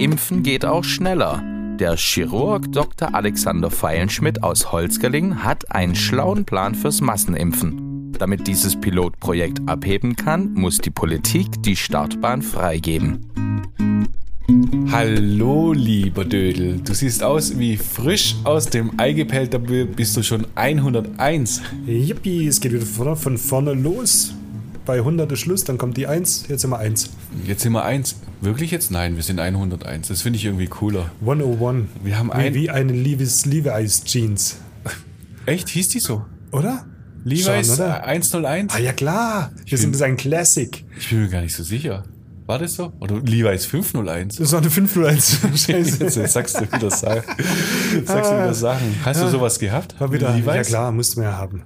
Impfen geht auch schneller. Der Chirurg Dr. Alexander Feilenschmidt aus Holzgerlingen hat einen schlauen Plan fürs Massenimpfen. Damit dieses Pilotprojekt abheben kann, muss die Politik die Startbahn freigeben. Hallo, lieber Dödel. Du siehst aus wie frisch aus dem Ei gepellt. Da bist du schon 101. Yippie, es geht wieder von, von vorne los. Bei 100 ist Schluss, dann kommt die 1, jetzt sind wir 1. Jetzt sind wir 1. Wirklich jetzt? Nein, wir sind 101. Das finde ich irgendwie cooler. 101. Wir haben wie, ein. wie eine Levi's Levi's Jeans. Echt? Hieß die so? Oder? Levi's Schon, oder? 101? Ah ja klar, wir sind das ein Classic. Ich bin mir gar nicht so sicher. War das so? Oder Levi's 501? Das war eine 501. Scheiße. Jetzt sagst du wieder Sachen. Sagst du wieder Sachen. Hast du sowas gehabt? War wieder, Levi's? ja klar, mussten wir ja haben.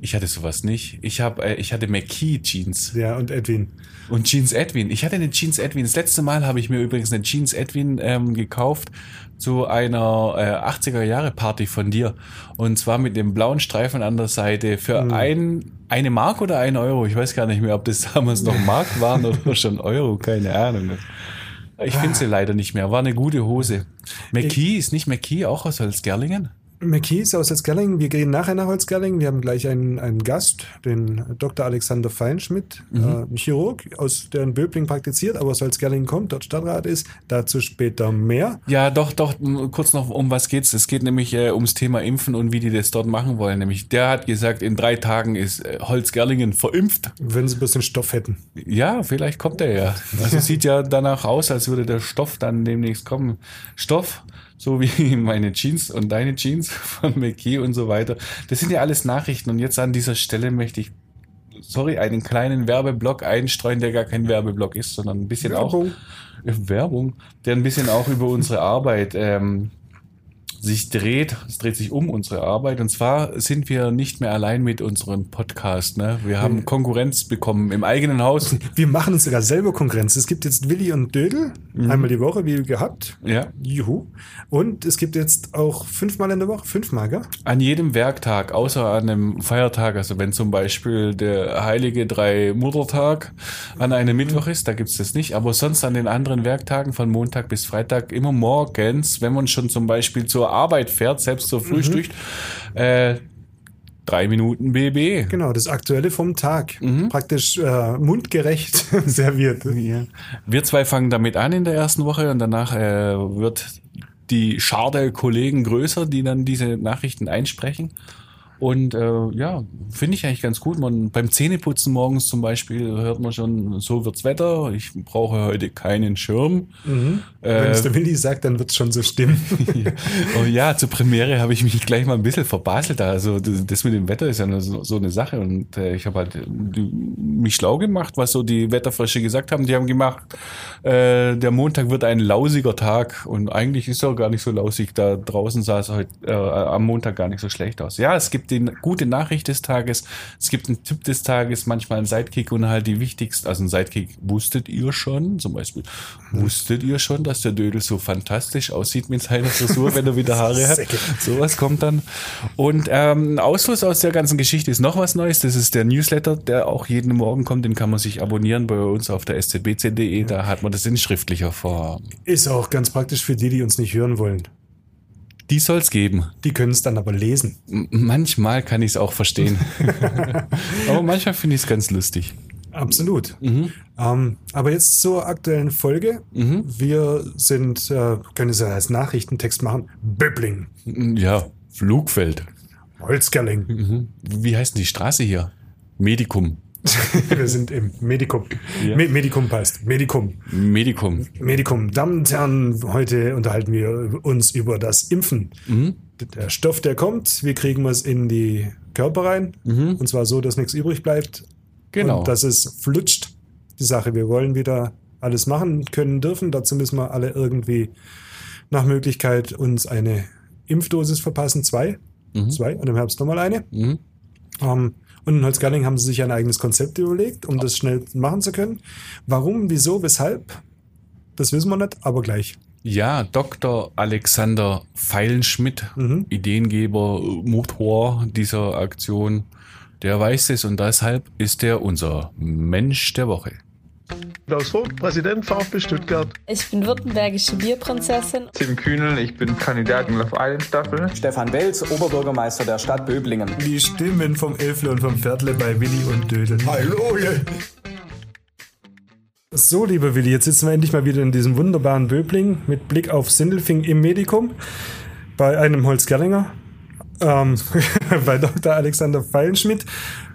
Ich hatte sowas nicht. Ich, hab, äh, ich hatte McKee Jeans. Ja, und Edwin. Und Jeans Edwin. Ich hatte eine Jeans Edwin. Das letzte Mal habe ich mir übrigens eine Jeans Edwin ähm, gekauft zu einer äh, 80er Jahre Party von dir. Und zwar mit dem blauen Streifen an der Seite für ein, eine Mark oder ein Euro. Ich weiß gar nicht mehr, ob das damals noch Mark waren oder schon Euro. Keine Ahnung. Ich finde sie leider nicht mehr. War eine gute Hose. McKee ist nicht McKee auch aus Holzgerlingen? McKee ist aus Holzgerlingen. Wir gehen nachher nach Holzgerlingen. Wir haben gleich einen, einen Gast, den Dr. Alexander Feinschmidt, Mhm. äh, ein Chirurg, aus der in Böbling praktiziert, aber aus Holzgerlingen kommt, dort Stadtrat ist. Dazu später mehr. Ja, doch, doch, kurz noch, um was geht's? Es geht nämlich äh, ums Thema Impfen und wie die das dort machen wollen. Nämlich, der hat gesagt, in drei Tagen ist äh, Holzgerlingen verimpft. Wenn sie ein bisschen Stoff hätten. Ja, vielleicht kommt er ja. Also sieht ja danach aus, als würde der Stoff dann demnächst kommen. Stoff, so wie meine Jeans und deine Jeans von McKee und so weiter. Das sind ja alles Nachrichten. Und jetzt an dieser Stelle möchte ich, sorry, einen kleinen Werbeblock einstreuen, der gar kein Werbeblock ist, sondern ein bisschen Werbung. auch Werbung, der ein bisschen auch über unsere Arbeit ähm, sich dreht. Es dreht sich um unsere Arbeit. Und zwar sind wir nicht mehr allein mit unserem Podcast. Ne? Wir haben Konkurrenz bekommen im eigenen Haus. Wir machen uns sogar selber Konkurrenz. Es gibt jetzt Willi und Dödel, Mhm. einmal die Woche, wie gehabt. Ja. Juhu. Und es gibt jetzt auch fünfmal in der Woche, fünfmal, gell? An jedem Werktag, außer an einem Feiertag, also wenn zum Beispiel der heilige Drei-Muttertag an einem Mittwoch ist, da gibt's das nicht, aber sonst an den anderen Werktagen von Montag bis Freitag immer morgens, wenn man schon zum Beispiel zur Arbeit fährt, selbst zur Frühstück, äh, drei Minuten BB. Genau, das Aktuelle vom Tag. Mhm. Praktisch äh, mundgerecht serviert. Wir zwei fangen damit an in der ersten Woche und danach äh, wird die Schar der Kollegen größer, die dann diese Nachrichten einsprechen. Und äh, ja, finde ich eigentlich ganz gut. Man, beim Zähneputzen morgens zum Beispiel hört man schon, so wird's Wetter, ich brauche heute keinen Schirm. Wenn es der Willi sagt, dann wird es schon so stimmen. Oh ja, zur Premiere habe ich mich gleich mal ein bisschen verbaselt. Also das mit dem Wetter ist ja so, eine Sache und äh, ich habe halt äh, mich schlau gemacht, was so die Wetterfrösche gesagt haben. Die haben gemacht, äh, der Montag wird ein lausiger Tag und eigentlich ist er gar nicht so lausig. Da draußen sah es heute äh, am Montag gar nicht so schlecht aus. Ja, es gibt die gute Nachricht des Tages, es gibt einen Tipp des Tages, manchmal einen Sidekick und halt die wichtigsten, also ein Sidekick, wusstet ihr schon, zum Beispiel, wusstet ihr schon, dass der Dödel so fantastisch aussieht mit seiner Frisur, wenn er wieder Haare hat? Sowas kommt dann. Und ähm, ein Ausfluss aus der ganzen Geschichte ist noch was Neues. Das ist der Newsletter, der auch jeden Morgen kommt. Den kann man sich abonnieren bei uns auf der szbc.de. Da hat man das in schriftlicher Form. Ist auch ganz praktisch für die, die uns nicht hören wollen. Die soll's geben. Die können es dann aber lesen. M manchmal kann ich es auch verstehen. Aber manchmal finde ich es ganz lustig. Absolut. Mhm. Ähm, aber jetzt zur aktuellen Folge. Wir sind, äh, können es ja als Nachrichtentext machen, Böbling, Ja, Flugfeld. Holzgerling. Wie heißt denn die Straße hier? Medikum. Wir sind im Medikum. Ja. Me Medikum passt. Medikum. Medikum. Medikum. Damen und Herren, heute unterhalten wir uns über das Impfen. Mhm. Der Stoff, der kommt, wie kriegen wir es in die Körper rein? Und zwar so, dass nichts übrig bleibt. Mhm. Genau. Und dass es flutscht. Die Sache, wir wollen wieder alles machen können dürfen. Dazu müssen wir alle irgendwie nach Möglichkeit uns eine Impfdosis verpassen. Zwei. Zwei und im Herbst nochmal eine. Mhm. Ähm, und in Holzgerling haben sie sich ein eigenes Konzept überlegt, um das schnell machen zu können. Warum, wieso, weshalb, das wissen wir nicht, aber gleich. Ja, Dr. Alexander Feilenschmidt, Ideengeber, Motor dieser Aktion, der weiß es und deshalb ist er unser Mensch der Woche. Klaus Vogt, Präsident VfB Stuttgart. Ich bin württembergische Bierprinzessin. Tim Kühnel, ich bin Kandidat in Love Island Staffel. Stefan Welz, Oberbürgermeister der Stadt Böblingen. Die Stimmen vom Elfle und vom Pferdle bei Willi und Dödel. Hallo! So, lieber Willi, jetzt sitzen wir endlich mal wieder in diesem wunderbaren Böbling mit Blick auf Sindelfing im Medikum bei einem Holzgerlinger, ähm, bei Dr. Alexander Feilenschmidt.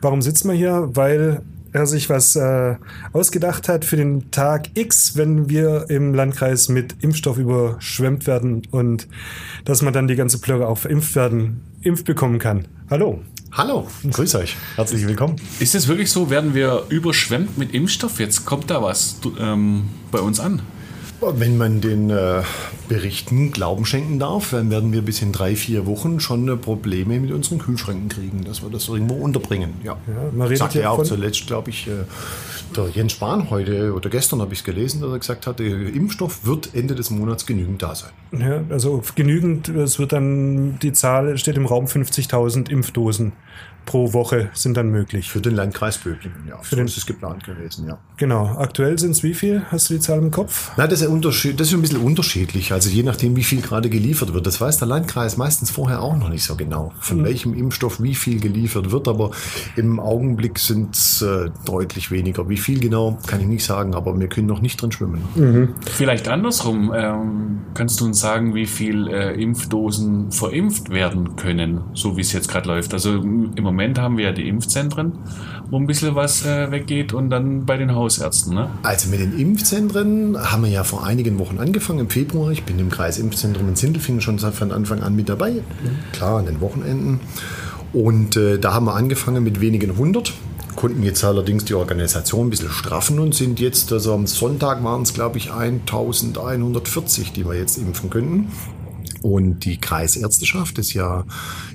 Warum sitzen wir hier? Weil er sich was äh, ausgedacht hat für den Tag X, wenn wir im Landkreis mit Impfstoff überschwemmt werden und dass man dann die ganze Plörre auch verimpft werden, impft bekommen kann. Hallo. Hallo, grüß euch. Herzlich willkommen. Ist es wirklich so? Werden wir überschwemmt mit Impfstoff? Jetzt kommt da was ähm, bei uns an. Wenn man den äh, Berichten Glauben schenken darf, dann werden wir bis in drei, vier Wochen schon äh, Probleme mit unseren Kühlschränken kriegen, dass wir das irgendwo unterbringen. Ja, man redet Sagte ja ja auch zuletzt, glaube ich, äh, der Jens Spahn heute oder gestern habe ich es gelesen, dass er gesagt hat, der Impfstoff wird Ende des Monats genügend da sein. Ja, also genügend, es wird dann, die Zahl steht im Raum 50.000 Impfdosen pro Woche sind dann möglich. Für den Landkreis Böblingen, ja. so den- ist es geplant gewesen, ja. Genau, aktuell sind es wie viel? Hast du die Zahl im Kopf? Na, das ist, ein Unterschied, das ist ein bisschen unterschiedlich. Also je nachdem, wie viel gerade geliefert wird. Das weiß der Landkreis meistens vorher auch noch nicht so genau, von welchem Impfstoff wie viel geliefert wird. Aber im Augenblick sind es äh, deutlich weniger. Wie viel genau, kann ich nicht sagen, aber wir können noch nicht drin schwimmen. Vielleicht andersrum. Ähm, kannst du uns sagen, wie viel äh, Impfdosen verimpft werden können, so wie es jetzt gerade läuft? Also im im Moment haben wir ja die Impfzentren, wo ein bisschen was äh, weggeht und dann bei den Hausärzten. Ne? Also mit den Impfzentren haben wir ja vor einigen Wochen angefangen, im Februar. Ich bin im Kreis Impfzentrum in Sindelfingen schon seit von Anfang an mit dabei. Klar, an den Wochenenden. Und äh, da haben wir angefangen mit wenigen hundert. Konnten jetzt allerdings die Organisation ein bisschen straffen und sind jetzt, also am Sonntag waren es, glaube ich, 1140, die wir jetzt impfen könnten. Und die Kreisärzteschaft ist ja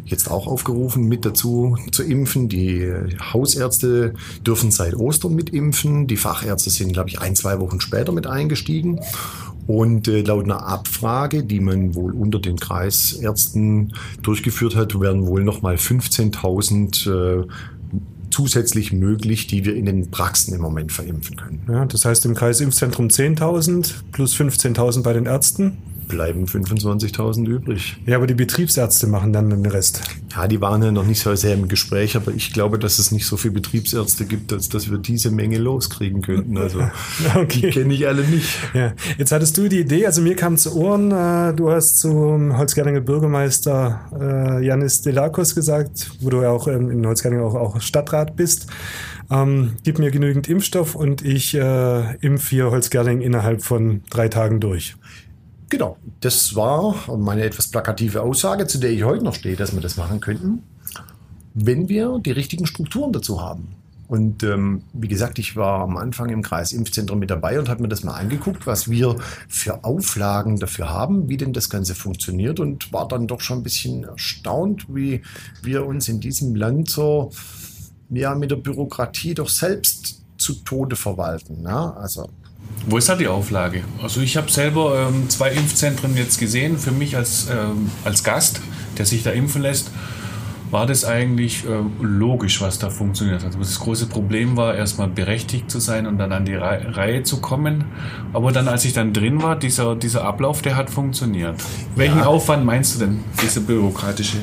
jetzt auch aufgerufen, mit dazu zu impfen. Die Hausärzte dürfen seit Ostern mitimpfen. Die Fachärzte sind, glaube ich, ein, zwei Wochen später mit eingestiegen. Und äh, laut einer Abfrage, die man wohl unter den Kreisärzten durchgeführt hat, werden wohl nochmal 15.000 äh, zusätzlich möglich, die wir in den Praxen im Moment verimpfen können. Ja, das heißt im Kreisimpfzentrum 10.000 plus 15.000 bei den Ärzten. Bleiben 25.000 übrig. Ja, aber die Betriebsärzte machen dann den Rest. Ja, die waren ja noch nicht so sehr im Gespräch, aber ich glaube, dass es nicht so viele Betriebsärzte gibt, als dass wir diese Menge loskriegen könnten. Also Okay. die kenne ich alle nicht. Ja, jetzt hattest du die Idee, also mir kam zu Ohren, äh, du hast zum Holzgerlinger Bürgermeister äh, Janis Delakos gesagt, wo du ja auch ähm, in Holzgerlinger auch, auch Stadtrat bist. Ähm, gib mir genügend Impfstoff und ich äh, impf hier Holzgerling innerhalb von drei Tagen durch. Genau, das war meine etwas plakative Aussage, zu der ich heute noch stehe, dass wir das machen könnten, wenn wir die richtigen Strukturen dazu haben. Und ähm, wie gesagt, ich war am Anfang im Kreis Impfzentrum mit dabei und habe mir das mal angeguckt, was wir für Auflagen dafür haben, wie denn das Ganze funktioniert und war dann doch schon ein bisschen erstaunt, wie wir uns in diesem Land so ja, mit der Bürokratie doch selbst zu Tode verwalten. Ja? Also Wo ist da die Auflage? Also ich habe selber ähm, zwei Impfzentren jetzt gesehen. Für mich als, ähm, als Gast, der sich da impfen lässt, war das eigentlich ähm, logisch, was da funktioniert. Also das große Problem war, erstmal berechtigt zu sein und dann an die Rei- Reihe zu kommen. Aber dann, als ich dann drin war, dieser, dieser Ablauf, der hat funktioniert. Welchen Aufwand meinst du denn, dieser bürokratische?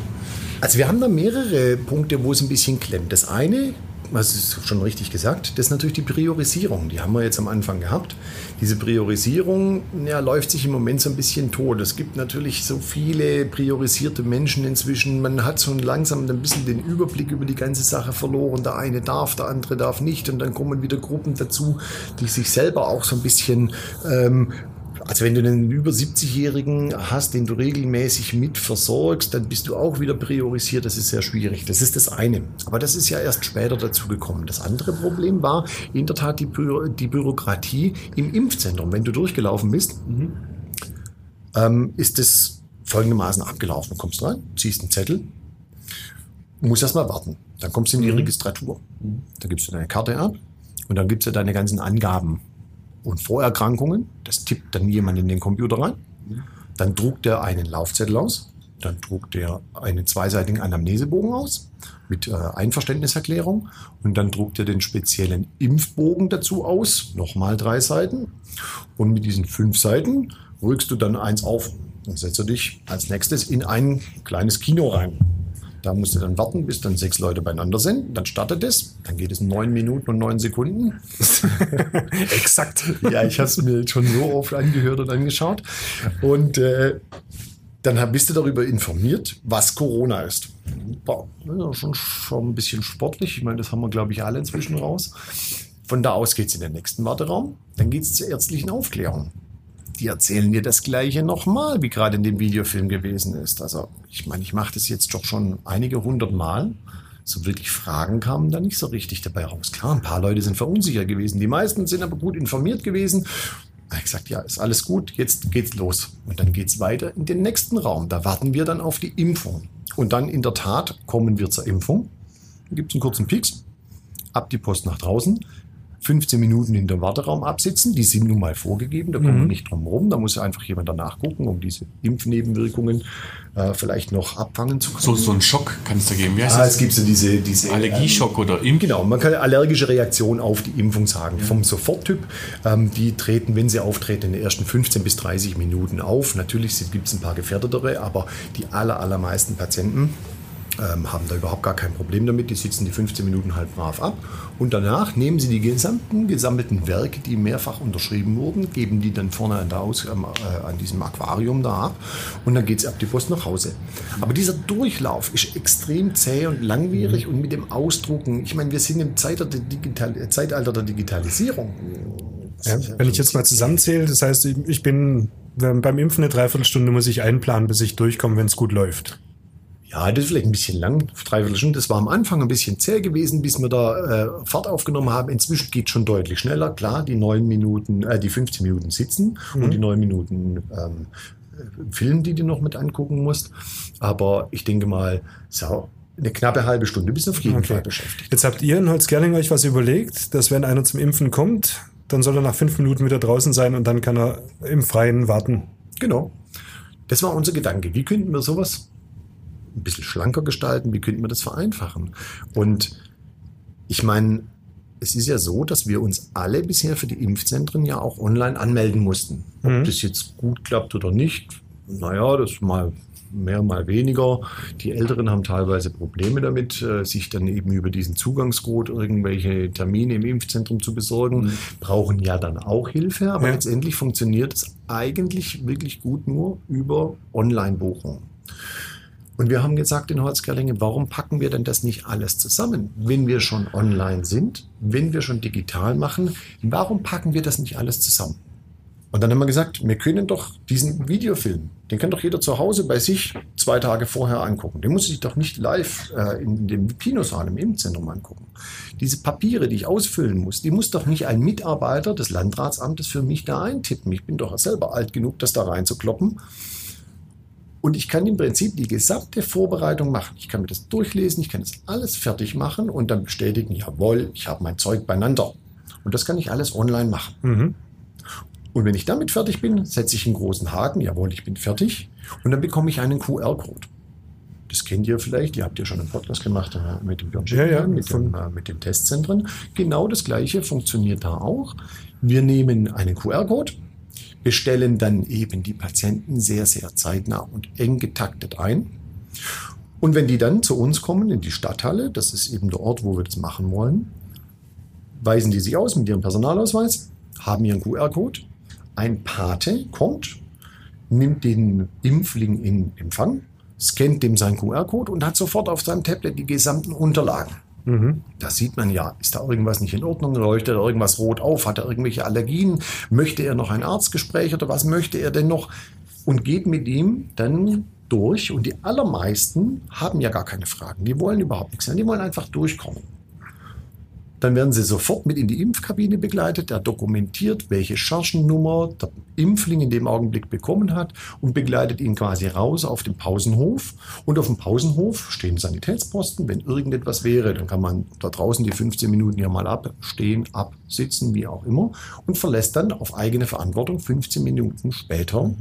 Also wir haben da mehrere Punkte, wo es ein bisschen klemmt. Das eine, was ist schon richtig gesagt, das ist natürlich die Priorisierung. Die haben wir jetzt am Anfang gehabt. Diese Priorisierung ja, läuft sich im Moment so ein bisschen tot. Es gibt natürlich so viele priorisierte Menschen inzwischen. Man hat so langsam ein bisschen den Überblick über die ganze Sache verloren. Der eine darf, der andere darf nicht. Und dann kommen wieder Gruppen dazu, die sich selber auch so ein bisschen ähm, Also wenn du einen über 70-Jährigen hast, den du regelmäßig mit versorgst, dann bist du auch wieder priorisiert. Das ist sehr schwierig. Das ist das eine. Aber das ist ja erst später dazu gekommen. Das andere Problem war in der Tat die, Bü die Bürokratie im Impfzentrum. Wenn du durchgelaufen bist, ähm, ist es folgendermaßen abgelaufen. Du kommst rein, ziehst einen Zettel, musst erst mal warten. Dann kommst du in die Registratur. Da gibst du deine Karte ab und dann gibst du deine ganzen Angaben und Vorerkrankungen. Das tippt dann jemand in den Computer rein. Dann druckt er einen Laufzettel aus. Dann druckt er einen zweiseitigen Anamnesebogen aus mit äh, Einverständniserklärung. Und dann druckt er den speziellen Impfbogen dazu aus. Nochmal drei Seiten. Und mit diesen fünf Seiten rückst du dann eins auf. Dann setzt du dich als nächstes in ein kleines Kino rein. Da musst du dann warten, bis dann sechs Leute beieinander sind. Dann startet es. Dann geht es neun Minuten und neun Sekunden. Exakt. Ja, ich habe es mir schon so oft angehört und angeschaut. Und äh, dann bist du darüber informiert, was Corona ist. Boah, ja schon, schon ein bisschen sportlich. Ich meine, das haben wir, glaube ich, alle inzwischen raus. Von da aus geht es in den nächsten Warteraum. Dann geht es zur ärztlichen Aufklärung. Die erzählen dir das Gleiche nochmal, wie gerade in dem Videofilm gewesen ist. Also, ich meine, ich mache das jetzt doch schon einige hundert Mal. So wirklich Fragen kamen da nicht so richtig dabei raus. Klar, ein paar Leute sind verunsichert gewesen. Die meisten sind aber gut informiert gewesen. Da hab ich gesagt, ja, ist alles gut, jetzt geht's los. Und dann geht's weiter in den nächsten Raum. Da warten wir dann auf die Impfung. Und dann in der Tat kommen wir zur Impfung. Dann gibt's einen kurzen Pieks, ab die Post nach draußen. 15 Minuten in dem Warteraum absitzen, die sind nun mal vorgegeben, da kommen wir nicht drum rum. Da muss einfach jemand danach gucken, um diese Impfnebenwirkungen äh, vielleicht noch abfangen zu können. So, so einen Schock kann es da geben. Wie heißt Ah, es gibt so diese, diese Allergieschock oder Impf. Genau, man kann allergische Reaktion auf die Impfung sagen. Vom Soforttyp, ähm, die treten, wenn sie auftreten, in den ersten 15 bis 30 Minuten auf. Natürlich gibt es ein paar gefährdetere, aber die aller, allermeisten Patienten ähm, haben da überhaupt gar kein Problem damit. Die sitzen die 15 Minuten halt brav ab. Und danach nehmen sie die gesamten gesammelten Werke, die mehrfach unterschrieben wurden, geben die dann vorne an, der Aus, äh, an diesem Aquarium da ab. Und dann geht es ab die Post nach Hause. Aber dieser Durchlauf ist extrem zäh und langwierig und mit dem Ausdrucken. Ich meine, wir sind im Zeitalter der, Digital äh, Zeitalter der Digitalisierung. Ja, wenn ich jetzt mal zusammenzähle, das heißt, ich- bin beim Impfen eine Dreiviertelstunde muss ich einplanen, bis ich durchkomme, wenn es gut läuft. Ja, das ist vielleicht ein bisschen lang, dreiviertel Stunde. Das war am Anfang ein bisschen zäh gewesen, bis wir da äh, Fahrt aufgenommen haben. Inzwischen geht schon deutlich schneller. Klar, die neun Minuten, äh, die 15 Minuten sitzen und die neun Minuten ähm, äh, Film, die du noch mit angucken musst. Aber ich denke mal, so eine knappe halbe Stunde bist du auf jeden Okay. Fall beschäftigt. Jetzt habt ihr in Holzgerling euch was überlegt, dass wenn einer zum Impfen kommt, dann soll er nach fünf Minuten wieder draußen sein und dann kann er im Freien warten. Genau. Das war unser Gedanke. Wie könnten wir sowas ein bisschen schlanker gestalten? Wie könnten wir das vereinfachen? Und ich meine, es ist ja so, dass wir uns alle bisher für die Impfzentren ja auch online anmelden mussten. Ob Mhm. das jetzt gut klappt oder nicht, naja, das ist mal mehr, mal weniger. Die Älteren haben teilweise Probleme damit, äh, sich dann eben über diesen Zugangscode irgendwelche Termine im Impfzentrum zu besorgen, brauchen ja dann auch Hilfe, aber Ja. letztendlich funktioniert es eigentlich wirklich gut nur über Online-Buchung. Und wir haben gesagt in Holzgerlingen, warum packen wir denn das nicht alles zusammen? Wenn wir schon online sind, wenn wir schon digital machen, warum packen wir das nicht alles zusammen? Und dann haben wir gesagt, wir können doch diesen Videofilm, den kann doch jeder zu Hause bei sich zwei Tage vorher angucken. Den muss sich doch nicht live äh, in dem Kinosaal im Impfzentrum angucken. Diese Papiere, die ich ausfüllen muss, die muss doch nicht ein Mitarbeiter des Landratsamtes für mich da eintippen. Ich bin doch selber alt genug, das da reinzukloppen. Und ich kann im Prinzip die gesamte Vorbereitung machen. Ich kann mir das durchlesen, ich kann das alles fertig machen und dann bestätigen, jawohl, ich habe mein Zeug beieinander. Und das kann ich alles online machen. Mhm. Und wenn ich damit fertig bin, setze ich einen großen Haken, jawohl, ich bin fertig. Und dann bekomme ich einen QR-Code. Das kennt ihr vielleicht, ihr habt ja schon einen Podcast gemacht äh, mit dem Björn Ja, ja, mit, dem, äh, mit den Testzentren. Genau das gleiche funktioniert da auch. Wir nehmen einen QR-Code, bestellen dann eben die Patienten sehr, sehr zeitnah und eng getaktet ein. Und wenn die dann zu uns kommen in die Stadthalle, das ist eben der Ort, wo wir das machen wollen, weisen die sich aus mit ihrem Personalausweis, haben ihren QR-Code. Ein Pate kommt, nimmt den Impfling in Empfang, scannt dem seinen QR-Code und hat sofort auf seinem Tablet die gesamten Unterlagen. Da sieht man ja, ist da irgendwas nicht in Ordnung, leuchtet da irgendwas rot auf, hat er irgendwelche Allergien, möchte er noch ein Arztgespräch oder was möchte er denn noch? Und geht mit ihm dann durch. Und die allermeisten haben ja gar keine Fragen. Die wollen überhaupt nichts. Die wollen einfach durchkommen. Dann werden sie sofort mit in die Impfkabine begleitet. Der dokumentiert, welche Chargennummer der Impfling in dem Augenblick bekommen hat und begleitet ihn quasi raus auf den Pausenhof. Und auf dem Pausenhof stehen Sanitätsposten. Wenn irgendetwas wäre, dann kann man da draußen die 15 Minuten ja mal abstehen, absitzen, wie auch immer. Und verlässt dann auf eigene Verantwortung 15 Minuten später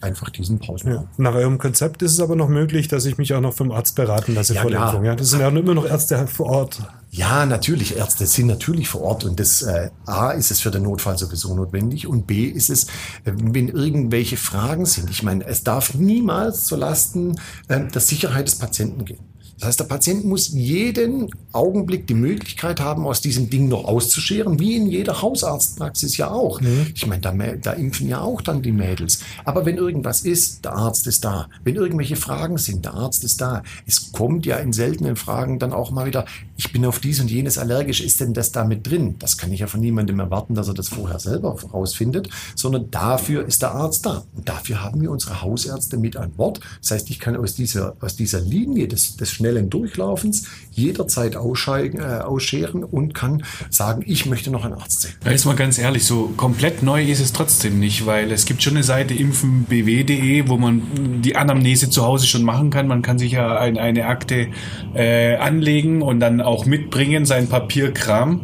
einfach diesen Pausenhof. Ja. Nach eurem Konzept ist es aber noch möglich, dass ich mich auch noch vom Arzt beraten lasse Ja, vor der. Impfung. Ja, das sind ja immer noch Ärzte vor Ort. Ja, natürlich. Ärzte sind natürlich vor Ort und das äh, A ist es für den Notfall sowieso notwendig und B ist es, äh, wenn irgendwelche Fragen sind. Ich meine, es darf niemals zu Lasten äh, der Sicherheit des Patienten gehen. Das heißt, der Patient muss jeden Augenblick die Möglichkeit haben, aus diesem Ding noch auszuscheren, wie in jeder Hausarztpraxis ja auch. Ich meine, da, da impfen ja auch dann die Mädels. Aber wenn irgendwas ist, der Arzt ist da. Wenn irgendwelche Fragen sind, der Arzt ist da. Es kommt ja in seltenen Fragen dann auch mal wieder, ich bin auf dies und jenes allergisch, ist denn das da mit drin? Das kann ich ja von niemandem erwarten, dass er das vorher selber rausfindet, sondern dafür ist der Arzt da. Und dafür haben wir unsere Hausärzte mit an Bord. Das heißt, ich kann aus dieser, aus dieser Linie des, des schnellen Durchlaufens jederzeit ausscheiden, äh, ausscheren und kann sagen, ich möchte noch einen Arzt sehen. Da ist mal ganz ehrlich, so komplett neu ist es trotzdem nicht, weil es gibt schon eine Seite impfenbw.de, wo man die Anamnese zu Hause schon machen kann. Man kann sich ja ein, eine Akte äh, anlegen und dann auch mitbringen, sein Papierkram.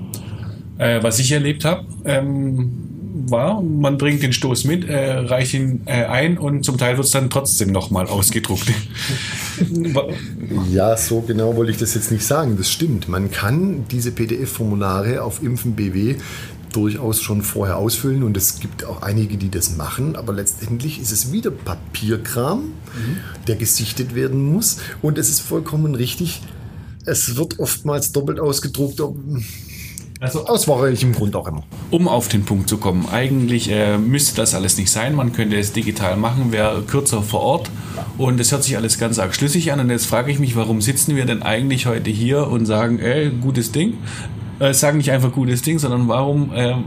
Äh, was ich erlebt habe, ähm, war, man bringt den Stoß mit, äh, reicht ihn äh, ein und zum Teil wird es dann trotzdem nochmal ausgedruckt. Ja, so genau wollte ich das jetzt nicht sagen. Das stimmt. Man kann diese PDF-Formulare auf Impfen BW durchaus schon vorher ausfüllen und es gibt auch einige, die das machen, aber letztendlich ist es wieder Papierkram, der gesichtet werden muss und es ist vollkommen richtig. Es wird oftmals doppelt ausgedruckt, Also aus welchem Grund auch immer. Um auf den Punkt zu kommen, eigentlich äh, müsste das alles nicht sein. Man könnte es digital machen, wäre kürzer vor Ort und es hört sich alles ganz arg schlüssig an. Und jetzt frage ich mich, warum sitzen wir denn eigentlich heute hier und sagen, ey, gutes Ding? Äh, sagen nicht einfach gutes Ding, sondern warum, ähm,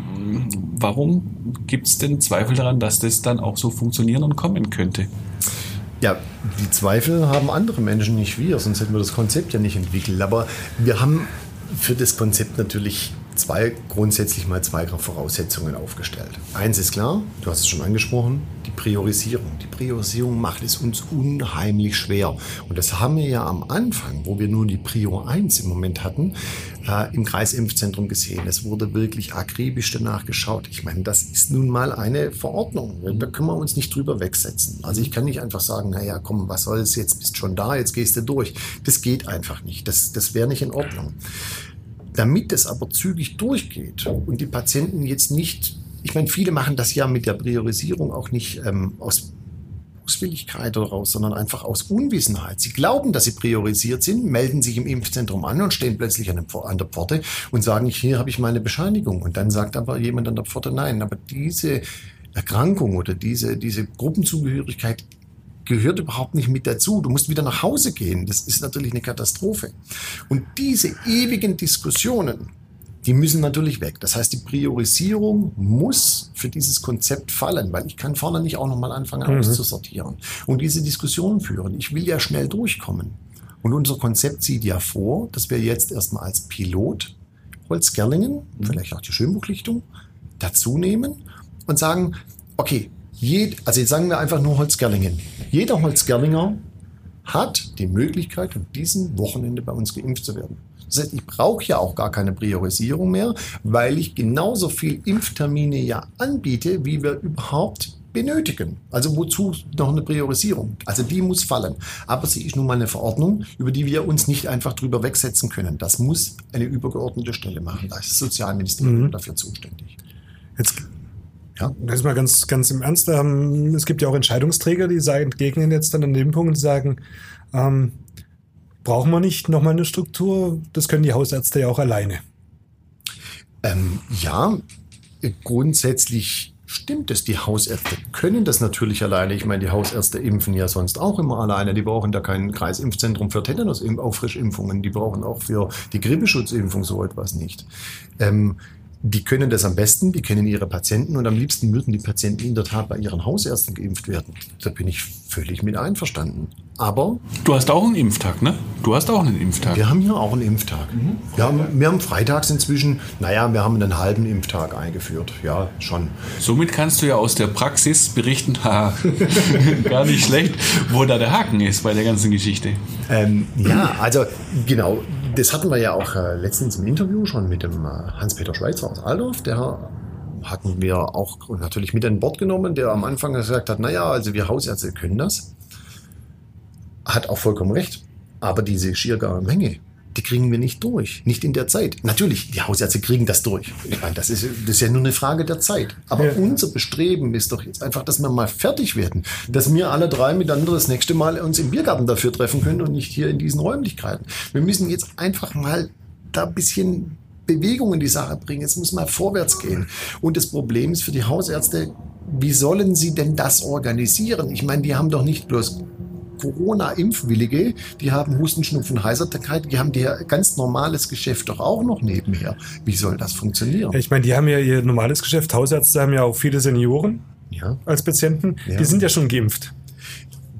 warum gibt es denn Zweifel daran, dass das dann auch so funktionieren und kommen könnte? Ja, die Zweifel haben andere Menschen, nicht wir, sonst hätten wir das Konzept ja nicht entwickelt. Aber wir haben für das Konzept natürlich zwei, grundsätzlich mal zwei Voraussetzungen aufgestellt. Eins ist klar, du hast es schon angesprochen, die Priorisierung. Die Priorisierung macht es uns unheimlich schwer. Und das haben wir ja am Anfang, wo wir nur die Prio 1 im Moment hatten, äh, im Kreisimpfzentrum gesehen. Es wurde wirklich akribisch danach geschaut. Ich meine, das ist nun mal eine Verordnung. Da können wir uns nicht drüber wegsetzen. Also ich kann nicht einfach sagen, naja, komm, was soll's, jetzt bist schon da, jetzt gehst du durch. Das geht einfach nicht. Das, das wäre nicht in Ordnung. Damit es aber zügig durchgeht und die Patienten jetzt nicht, ich meine, viele machen das ja mit der Priorisierung auch nicht ähm, aus oder raus, sondern einfach aus Unwissenheit. Sie glauben, dass sie priorisiert sind, melden sich im Impfzentrum an und stehen plötzlich an, dem, an der Pforte und sagen, hier habe ich meine Bescheinigung. Und dann sagt aber jemand an der Pforte, nein, aber diese Erkrankung oder diese, diese Gruppenzugehörigkeit gehört überhaupt nicht mit dazu. Du musst wieder nach Hause gehen. Das ist natürlich eine Katastrophe. Und diese ewigen Diskussionen, die müssen natürlich weg. Das heißt, die Priorisierung muss für dieses Konzept fallen, weil ich kann vorne nicht auch nochmal anfangen Mhm. auszusortieren und diese Diskussion führen. Ich will ja schnell durchkommen. Und unser Konzept sieht ja vor, dass wir jetzt erstmal als Pilot Holzgerlingen, vielleicht auch die Schönbuchlichtung, dazu nehmen und sagen, okay, jed, also jetzt sagen wir einfach nur Holzgerlingen. Jeder Holzgerlinger hat die Möglichkeit, an diesem Wochenende bei uns geimpft zu werden. Das heißt, ich brauche ja auch gar keine Priorisierung mehr, weil ich genauso viel Impftermine ja anbiete, wie wir überhaupt benötigen. Also wozu noch eine Priorisierung? Also die muss fallen. Aber sie ist nun mal eine Verordnung, über die wir uns nicht einfach drüber wegsetzen können. Das muss eine übergeordnete Stelle machen. Da ist das Sozialministerium dafür zuständig. Jetzt, Ja. das ist mal ganz, ganz im Ernst. Ähm, es gibt ja auch Entscheidungsträger, die entgegnen jetzt dann an dem Punkt und sagen, ähm, brauchen wir nicht nochmal eine Struktur? Das können die Hausärzte ja auch alleine. Ähm, ja, grundsätzlich stimmt es. Die Hausärzte können das natürlich alleine. Ich meine, die Hausärzte impfen ja sonst auch immer alleine. Die brauchen da kein Kreisimpfzentrum für Tetanus-Auffrischimpfungen. Die brauchen auch für die Grippeschutzimpfung so etwas nicht. Ähm, die können das am besten, die kennen ihre Patienten und am liebsten würden die Patienten in der Tat bei ihren Hausärzten geimpft werden. Da bin ich völlig mit einverstanden. Aber. Du hast auch einen Impftag, ne? Du hast auch einen Impftag. Wir haben hier auch einen Impftag. Mhm. Wir, haben, wir haben freitags inzwischen, naja, wir haben einen halben Impftag eingeführt. Ja, schon. Somit kannst du ja aus der Praxis berichten, ha, gar nicht schlecht, wo da der Haken ist bei der ganzen Geschichte. Ähm, ja, also genau das hatten wir ja auch äh, letztens im Interview schon mit dem äh, Hans-Peter Schweizer aus Aldorf. Der hatten wir auch natürlich mit an Bord genommen, der am Anfang gesagt hat, naja, also wir Hausärzte können das. Hat auch vollkommen recht. Aber diese schier Menge, die kriegen wir nicht durch. Nicht in der Zeit. Natürlich, die Hausärzte kriegen das durch. Ich meine, das ist, das ist ja nur eine Frage der Zeit. Aber ja. unser Bestreben ist doch jetzt einfach, dass wir mal fertig werden. Dass wir alle drei miteinander das nächste Mal uns im Biergarten dafür treffen können und nicht hier in diesen Räumlichkeiten. Wir müssen jetzt einfach mal da ein bisschen Bewegung in die Sache bringen. Jetzt muss mal vorwärts gehen. Und das Problem ist für die Hausärzte, wie sollen sie denn das organisieren? Ich meine, die haben doch nicht bloß Corona-Impfwillige, die haben Husten, Schnupfen, Heiserkeit, die haben ihr ganz normales Geschäft doch auch noch nebenher. Wie soll das funktionieren? Ich meine, die haben ja ihr normales Geschäft. Hausärzte haben ja auch viele Senioren ja. als Patienten. Ja. Die sind ja schon geimpft.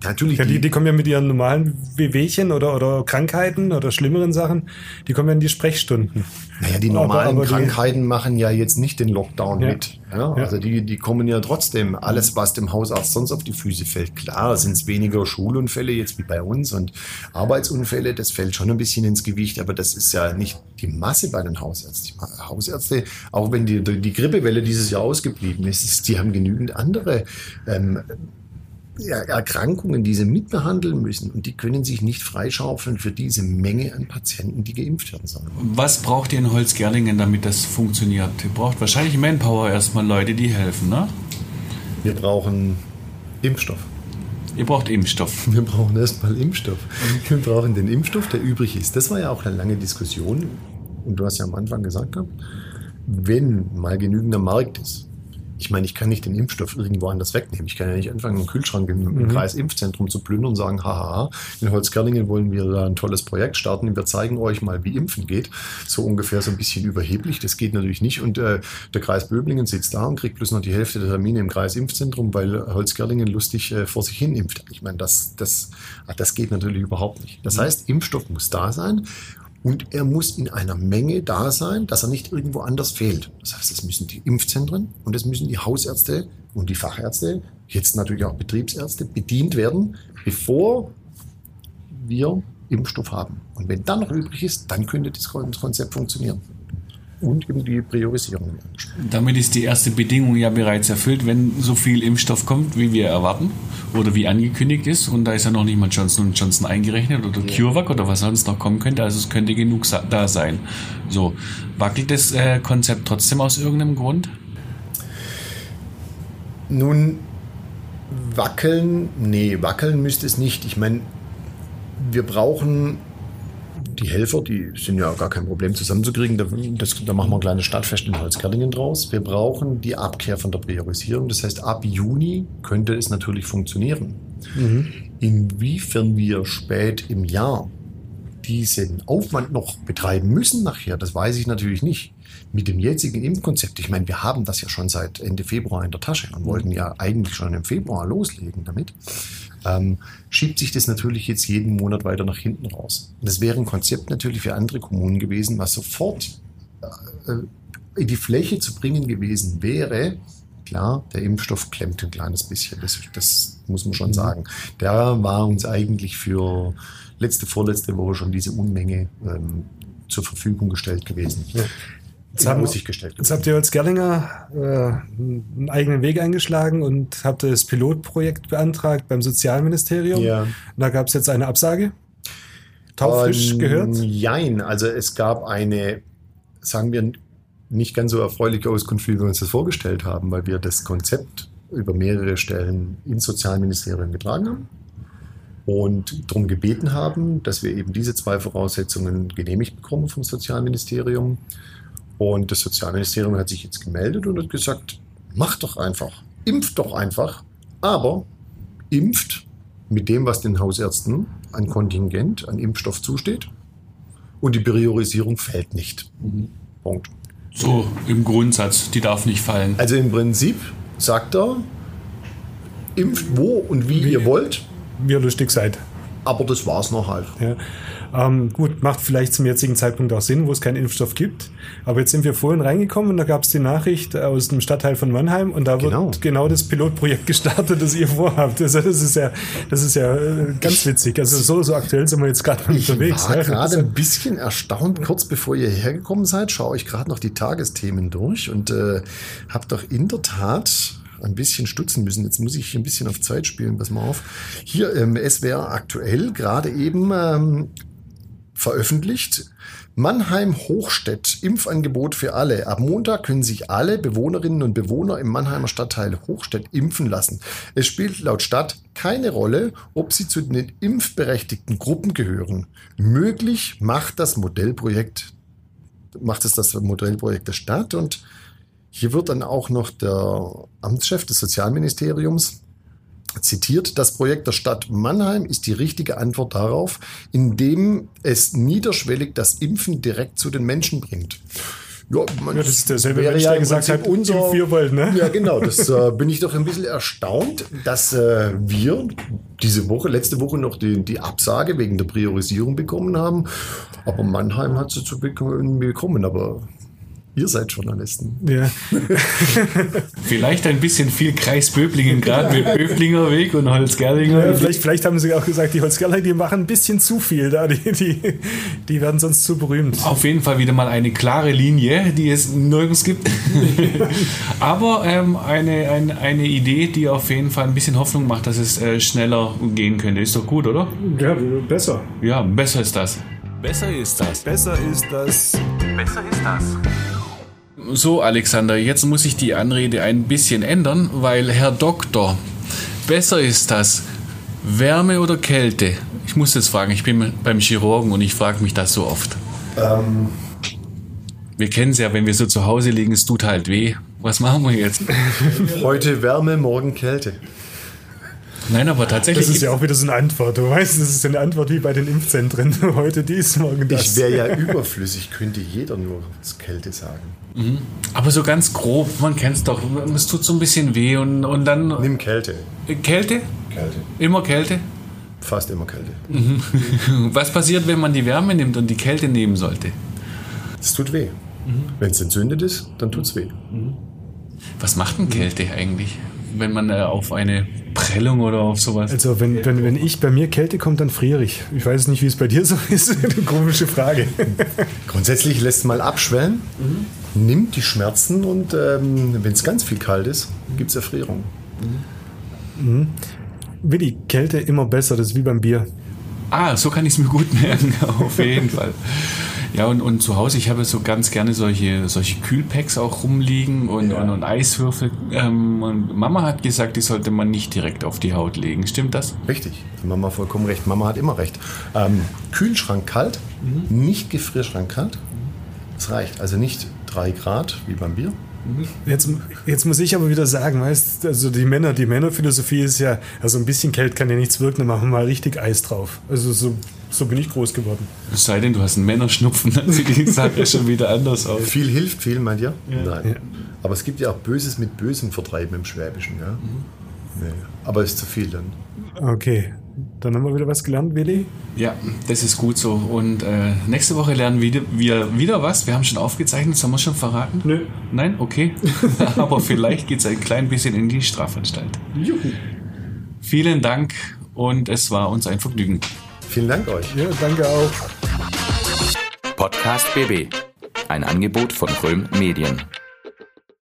Natürlich. Ja, die, die kommen ja mit ihren normalen Wehwehchen oder, oder Krankheiten oder schlimmeren Sachen, die kommen ja in die Sprechstunden. Naja, die normalen aber, aber Krankheiten die, machen ja jetzt nicht den Lockdown ja. mit. Ja, also die, die kommen ja trotzdem. Alles, was dem Hausarzt sonst auf die Füße fällt, klar, sind es weniger Schulunfälle jetzt wie bei uns und Arbeitsunfälle, das fällt schon ein bisschen ins Gewicht, aber das ist ja nicht die Masse bei den Hausärzten. Die Hausärzte, auch wenn die, die Grippewelle dieses Jahr ausgeblieben ist, die haben genügend andere ähm, Erkrankungen, die sie mitbehandeln müssen. Und die können sich nicht freischaufeln für diese Menge an Patienten, die geimpft werden sollen. Was braucht ihr in Holzgerlingen, damit das funktioniert? Ihr braucht wahrscheinlich Manpower erstmal, Leute, die helfen, ne? Wir brauchen Impfstoff. Ihr braucht Impfstoff. Wir brauchen erstmal Impfstoff. Wir brauchen den Impfstoff, der übrig ist. Das war ja auch eine lange Diskussion. Und du hast ja am Anfang gesagt, wenn mal genügender Markt ist, ich meine, ich kann nicht den Impfstoff irgendwo anders wegnehmen. Ich kann ja nicht anfangen, einen Kühlschrank im, mhm. Kreisimpfzentrum zu plündern und sagen, haha, in Holzkerlingen wollen wir da ein tolles Projekt starten. Wir zeigen euch mal, wie Impfen geht. So ungefähr so ein bisschen überheblich. Das geht natürlich nicht. Und äh, der Kreis Böblingen sitzt da und kriegt bloß noch die Hälfte der Termine im Kreisimpfzentrum, weil Holzkerlingen lustig äh, vor sich hin impft. Ich meine, das, das, das geht natürlich überhaupt nicht. Das mhm. heißt, Impfstoff muss da sein. Und er muss in einer Menge da sein, dass er nicht irgendwo anders fehlt. Das heißt, es müssen die Impfzentren und es müssen die Hausärzte und die Fachärzte, jetzt natürlich auch Betriebsärzte, bedient werden, bevor wir Impfstoff haben. Und wenn dann noch übrig ist, dann könnte das Konzept funktionieren und eben die Priorisierung. Damit ist die erste Bedingung ja bereits erfüllt, wenn so viel Impfstoff kommt, wie wir erwarten oder wie angekündigt ist. Und da ist ja noch nicht mal Johnson Johnson eingerechnet oder ja. CureVac oder was sonst noch kommen könnte. Also es könnte genug da sein. So, wackelt das äh, Konzept trotzdem aus irgendeinem Grund? Nun, wackeln, nee, wackeln müsste es nicht. Ich meine, wir brauchen die Helfer, die sind ja gar kein Problem zusammenzukriegen. Da, das, da machen wir ein kleines Stadtfest in Holzgerdingen draus. Wir brauchen die Abkehr von der Priorisierung. Das heißt, ab Juni könnte es natürlich funktionieren. Mhm. Inwiefern wir spät im Jahr diesen Aufwand noch betreiben müssen nachher, das weiß ich natürlich nicht. Mit dem jetzigen Impfkonzept, ich meine, wir haben das ja schon seit Ende Februar in der Tasche und wollten ja eigentlich schon im Februar loslegen damit ähm, schiebt sich das natürlich jetzt jeden Monat weiter nach hinten raus. Das wäre ein Konzept natürlich für andere Kommunen gewesen, was sofort äh, in die Fläche zu bringen gewesen wäre. Klar, der Impfstoff klemmt ein kleines bisschen, das, das muss man schon mhm. sagen. Der war uns eigentlich für letzte, vorletzte Woche schon diese Unmenge ähm, zur Verfügung gestellt gewesen. Ja. Jetzt, haben, gestellt jetzt habt ihr als Gerlinger äh, einen eigenen Weg eingeschlagen und habt das Pilotprojekt beantragt beim Sozialministerium. Ja. Da gab es jetzt eine Absage. Taufrisch ähm, gehört? Jein, also es gab eine, sagen wir, nicht ganz so erfreuliche Auskunft, wie wir uns das vorgestellt haben, weil wir das Konzept über mehrere Stellen ins Sozialministerium getragen haben und darum gebeten haben, dass wir eben diese zwei Voraussetzungen genehmigt bekommen vom Sozialministerium. Und das Sozialministerium hat sich jetzt gemeldet und hat gesagt, macht doch einfach, impft doch einfach, aber impft mit dem, was den Hausärzten an Kontingent, an Impfstoff zusteht und die Priorisierung fällt nicht. Punkt. So, im Grundsatz, die darf nicht fallen. Also im Prinzip sagt er, impft wo und wie, ihr wollt, Wie ihr lustig seid. aber das war's noch halt. Ja. Ähm, gut, macht vielleicht zum jetzigen Zeitpunkt auch Sinn, wo es keinen Impfstoff gibt. Aber jetzt sind wir vorhin reingekommen und da gab es die Nachricht aus dem Stadtteil von Mannheim und da Genau. wird genau das Pilotprojekt gestartet, das ihr vorhabt. Also das ist ja, das ist ja äh, ganz witzig. Also so, so aktuell sind wir jetzt gerade mal Ich unterwegs. war ne? gerade ein bisschen erstaunt, kurz bevor ihr hergekommen seid, schaue ich gerade noch die Tagesthemen durch und äh, habe doch in der Tat ein bisschen stutzen müssen. Jetzt muss ich ein bisschen auf Zeit spielen, pass mal auf. Hier im SWR aktuell gerade eben ähm, veröffentlicht. Mannheim Hochstedt, Impfangebot für alle. Ab Montag können sich alle Bewohnerinnen und Bewohner im Mannheimer Stadtteil Hochstedt impfen lassen. Es spielt laut Stadt keine Rolle, ob sie zu den impfberechtigten Gruppen gehören. Möglich macht das Modellprojekt, macht es das Modellprojekt der Stadt und hier wird dann auch noch der Amtschef des Sozialministeriums zitiert, das Projekt der Stadt Mannheim ist die richtige Antwort darauf, indem es niederschwellig das Impfen direkt zu den Menschen bringt. Ja, man, Ja, das ist derselbe wäre Mensch, ja der im gesagt hat, unser, wir wollen, ne? Ja, genau. Das äh, bin ich doch ein bisschen erstaunt, dass äh, wir diese Woche, letzte Woche noch die, die Absage wegen der Priorisierung bekommen haben. Aber Mannheim hat sie zu bekommen, bekommen. Aber ihr seid Journalisten. Ja. Vielleicht ein bisschen viel Kreis Böblingen, gerade mit Böblinger Weg und Holzgerlinger. Ja, vielleicht, vielleicht haben sie auch gesagt, die Holzgerler, die machen ein bisschen zu viel da. Die, die, die werden sonst zu berühmt. Auf jeden Fall wieder mal eine klare Linie, die es nirgends gibt. Aber ähm, eine, eine, eine Idee, die auf jeden Fall ein bisschen Hoffnung macht, dass es äh, schneller gehen könnte. Ist doch gut, oder? Ja, besser. Ja, besser ist das. Besser ist das. Besser ist das. Besser ist das. So, Alexander, jetzt muss ich die Anrede ein bisschen ändern, weil Herr Doktor, besser ist das Wärme oder Kälte? Ich muss jetzt fragen, ich bin beim Chirurgen und ich frage mich das so oft. Wir kennen es ja, wenn wir so zu Hause liegen, es tut halt weh. Was machen wir jetzt? Heute Wärme, morgen Kälte. Nein, aber tatsächlich. Das ist ja auch wieder so eine Antwort. Du weißt, das ist eine Antwort wie bei den Impfzentren. Heute dies, morgen das. Ich wäre ja überflüssig, könnte jeder nur das Kälte sagen. aber so ganz grob, man kennt es doch. Es tut so ein bisschen weh und, und dann. Nimm Kälte. Kälte? Kälte. Immer Kälte? Fast immer Kälte. Was passiert, wenn man die Wärme nimmt und die Kälte nehmen sollte? Es tut weh. Wenn es entzündet ist, dann tut's weh. Was macht denn Kälte eigentlich, wenn man äh, auf eine Prellung oder auf sowas? Also wenn, wenn, wenn ich bei mir Kälte kommt, dann friere ich. Ich weiß nicht, wie es bei dir so ist. Eine komische Frage. Grundsätzlich lässt mal abschwellen, nimmt die Schmerzen und ähm, wenn es ganz viel kalt ist, gibt es Erfrierung. Willi, Kälte immer besser, das ist wie beim Bier. Ah, so kann ich es mir gut merken, auf jeden Fall. Ja, und, und zu Hause, ich habe so ganz gerne solche, solche Kühlpacks auch rumliegen und, und, und Eiswürfel. Ähm, und Mama hat gesagt, die sollte man nicht direkt auf die Haut legen. Stimmt das? Richtig, Mama vollkommen recht. Mama hat immer recht. Ähm, Kühlschrank kalt, nicht Gefrierschrank kalt. Das reicht. Also nicht 3 Grad wie beim Bier. Jetzt, jetzt muss ich aber wieder sagen, weißt also die Männer, die Männerphilosophie ist ja, also ein bisschen Kälte kann ja nichts wirken, dann machen wir mal richtig Eis drauf. Also so, so bin ich groß geworden. Es sei denn, du hast einen Männerschnupfen, dann sieht die Sache schon wieder anders aus. Viel hilft viel, meint ihr? Nein. Aber es gibt ja auch Böses mit Bösem vertreiben im Schwäbischen. Ja? Nee. Aber ist zu viel dann. Okay, dann haben wir wieder was gelernt, Willi. Ja, das ist gut so. Und äh, nächste Woche lernen wir, wir wieder was. Wir haben schon aufgezeichnet, sollen wir schon verraten? Nö. Nein? Okay. Aber vielleicht geht es ein klein bisschen in die Strafanstalt. Juhu. Vielen Dank und es war uns ein Vergnügen. Vielen Dank euch. Ja, danke auch. Podcast BB. Ein Angebot von Röhm Medien.